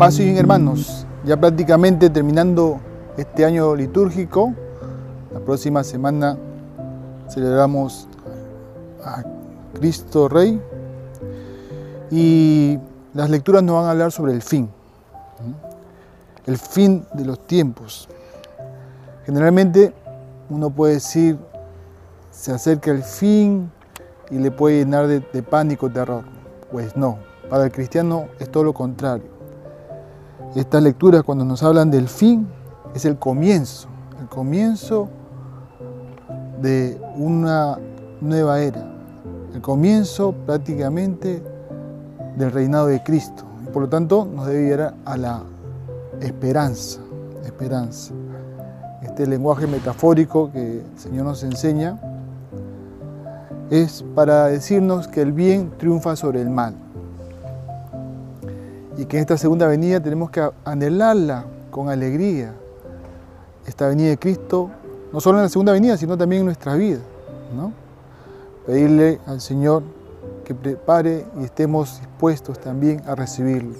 Paz y hermanos, ya prácticamente terminando este año litúrgico, la próxima semana celebramos a Cristo Rey y las lecturas nos van a hablar sobre el fin, el fin de los tiempos. Generalmente uno puede decir, se acerca el fin y le puede llenar de, de pánico, terror. Pues no, para el cristiano es todo lo contrario. Estas lecturas cuando nos hablan del fin es el comienzo, el comienzo de una nueva era, el comienzo prácticamente del reinado de Cristo. Por lo tanto nos debe llevar a la esperanza, esperanza. Este lenguaje metafórico que el Señor nos enseña es para decirnos que el bien triunfa sobre el mal. Y que en esta segunda venida tenemos que anhelarla con alegría. Esta venida de Cristo, no solo en la segunda venida, sino también en nuestra vida. ¿no? Pedirle al Señor que prepare y estemos dispuestos también a recibirlo.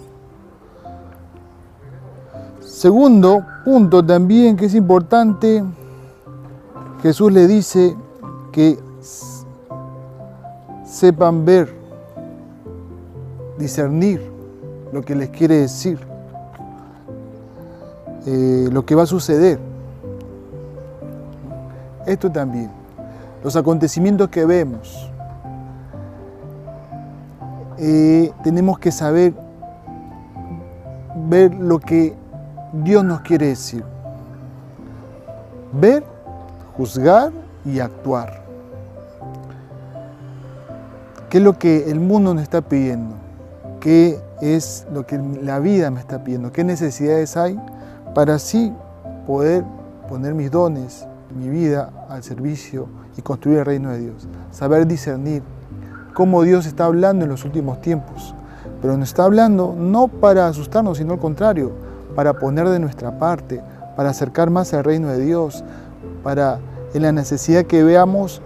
Segundo punto también que es importante, Jesús le dice que sepan ver, discernir lo que les quiere decir, eh, lo que va a suceder. Esto también, los acontecimientos que vemos, eh, tenemos que saber ver lo que Dios nos quiere decir. Ver, juzgar y actuar. ¿Qué es lo que el mundo nos está pidiendo? ¿Qué es lo que la vida me está pidiendo? ¿Qué necesidades hay para así poder poner mis dones, mi vida al servicio y construir el reino de Dios? Saber discernir cómo Dios está hablando en los últimos tiempos. Pero nos está hablando no para asustarnos, sino al contrario, para poner de nuestra parte, para acercar más al reino de Dios, para en la necesidad que veamos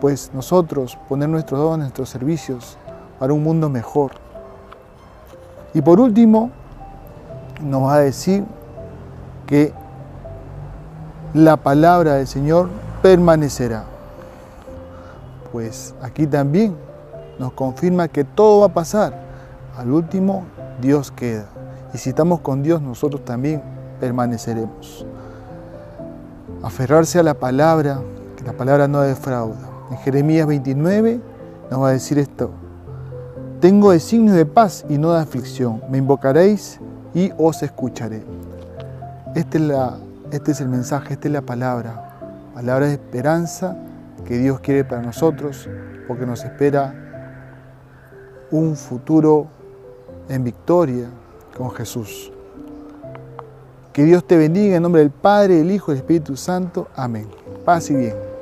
pues nosotros poner nuestros dones, nuestros servicios para un mundo mejor. Y por último, nos va a decir que la palabra del Señor permanecerá. Pues aquí también nos confirma que todo va a pasar. Al último, Dios queda. Y si estamos con Dios, nosotros también permaneceremos. Aferrarse a la palabra, que la palabra no defrauda. En Jeremías 29 nos va a decir esto. Tengo designios de paz y no de aflicción. Me invocaréis y os escucharé. Este este es el mensaje, esta es la palabra. Palabra de esperanza que Dios quiere para nosotros porque nos espera un futuro en victoria con Jesús. Que Dios te bendiga en nombre del Padre, del Hijo y del Espíritu Santo. Amén. Paz y bien.